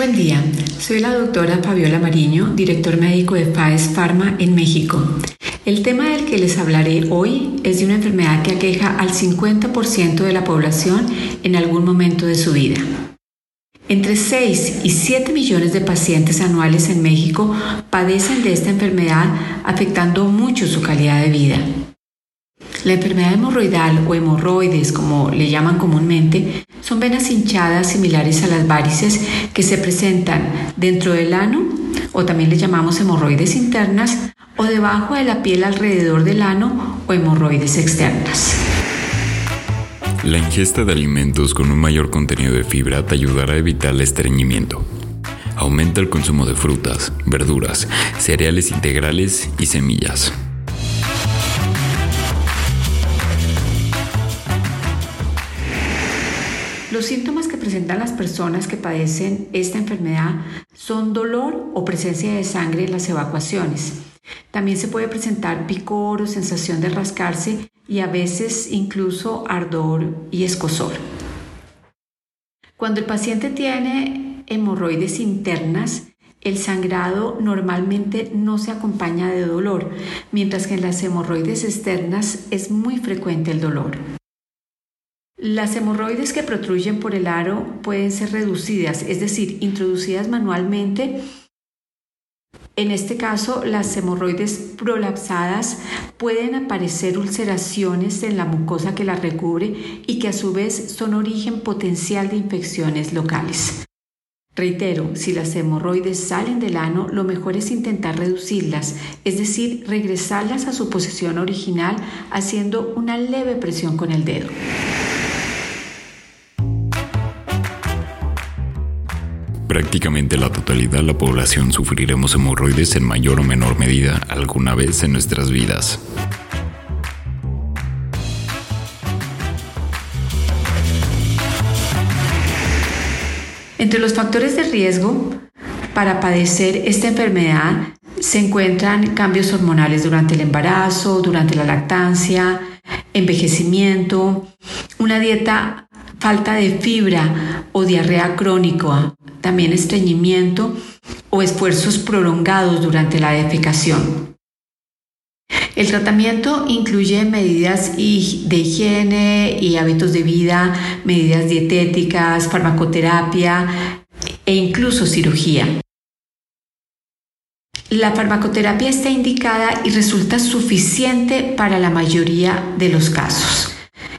Buen día, soy la doctora Fabiola Mariño, director médico de FAES Pharma en México. El tema del que les hablaré hoy es de una enfermedad que aqueja al 50% de la población en algún momento de su vida. Entre 6 y 7 millones de pacientes anuales en México padecen de esta enfermedad afectando mucho su calidad de vida. La enfermedad hemorroidal o hemorroides, como le llaman comúnmente, son venas hinchadas similares a las varices que se presentan dentro del ano, o también le llamamos hemorroides internas, o debajo de la piel alrededor del ano o hemorroides externas. La ingesta de alimentos con un mayor contenido de fibra te ayudará a evitar el estreñimiento. Aumenta el consumo de frutas, verduras, cereales integrales y semillas. Los síntomas que presentan las personas que padecen esta enfermedad son dolor o presencia de sangre en las evacuaciones. También se puede presentar picor o sensación de rascarse y a veces incluso ardor y escosor. Cuando el paciente tiene hemorroides internas, el sangrado normalmente no se acompaña de dolor, mientras que en las hemorroides externas es muy frecuente el dolor. Las hemorroides que protruyen por el aro pueden ser reducidas, es decir, introducidas manualmente. En este caso, las hemorroides prolapsadas pueden aparecer ulceraciones en la mucosa que las recubre y que a su vez son origen potencial de infecciones locales. Reitero, si las hemorroides salen del ano, lo mejor es intentar reducirlas, es decir, regresarlas a su posición original haciendo una leve presión con el dedo. Prácticamente la totalidad de la población sufriremos hemorroides en mayor o menor medida alguna vez en nuestras vidas. Entre los factores de riesgo para padecer esta enfermedad se encuentran cambios hormonales durante el embarazo, durante la lactancia, envejecimiento, una dieta falta de fibra o diarrea crónica, también estreñimiento o esfuerzos prolongados durante la defecación. El tratamiento incluye medidas de higiene y hábitos de vida, medidas dietéticas, farmacoterapia e incluso cirugía. La farmacoterapia está indicada y resulta suficiente para la mayoría de los casos,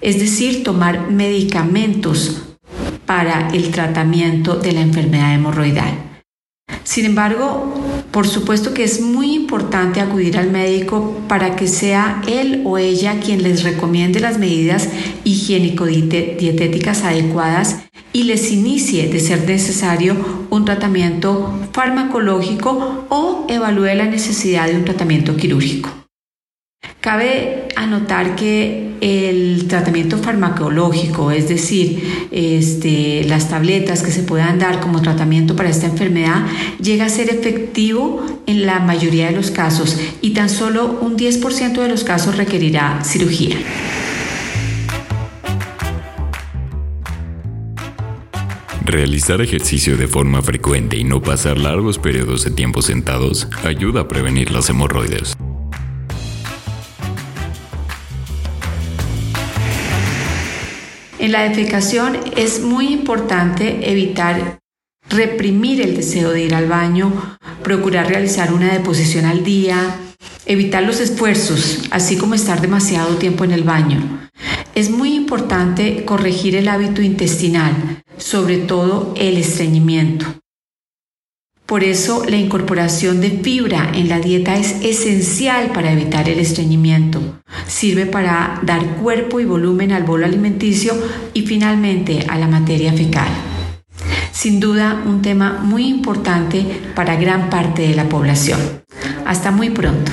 es decir, tomar medicamentos para el tratamiento de la enfermedad hemorroidal. Sin embargo, por supuesto que es muy importante acudir al médico para que sea él o ella quien les recomiende las medidas higiénico-dietéticas adecuadas y les inicie, de ser necesario, un tratamiento farmacológico o evalúe la necesidad de un tratamiento quirúrgico. Cabe anotar que el tratamiento farmacológico, es decir, este, las tabletas que se puedan dar como tratamiento para esta enfermedad, llega a ser efectivo en la mayoría de los casos y tan solo un 10% de los casos requerirá cirugía. Realizar ejercicio de forma frecuente y no pasar largos periodos de tiempo sentados ayuda a prevenir las hemorroides. En la defecación es muy importante evitar reprimir el deseo de ir al baño, procurar realizar una deposición al día, evitar los esfuerzos, así como estar demasiado tiempo en el baño. Es muy importante corregir el hábito intestinal, sobre todo el estreñimiento. Por eso la incorporación de fibra en la dieta es esencial para evitar el estreñimiento. Sirve para dar cuerpo y volumen al bolo alimenticio y finalmente a la materia fecal. Sin duda un tema muy importante para gran parte de la población. Hasta muy pronto.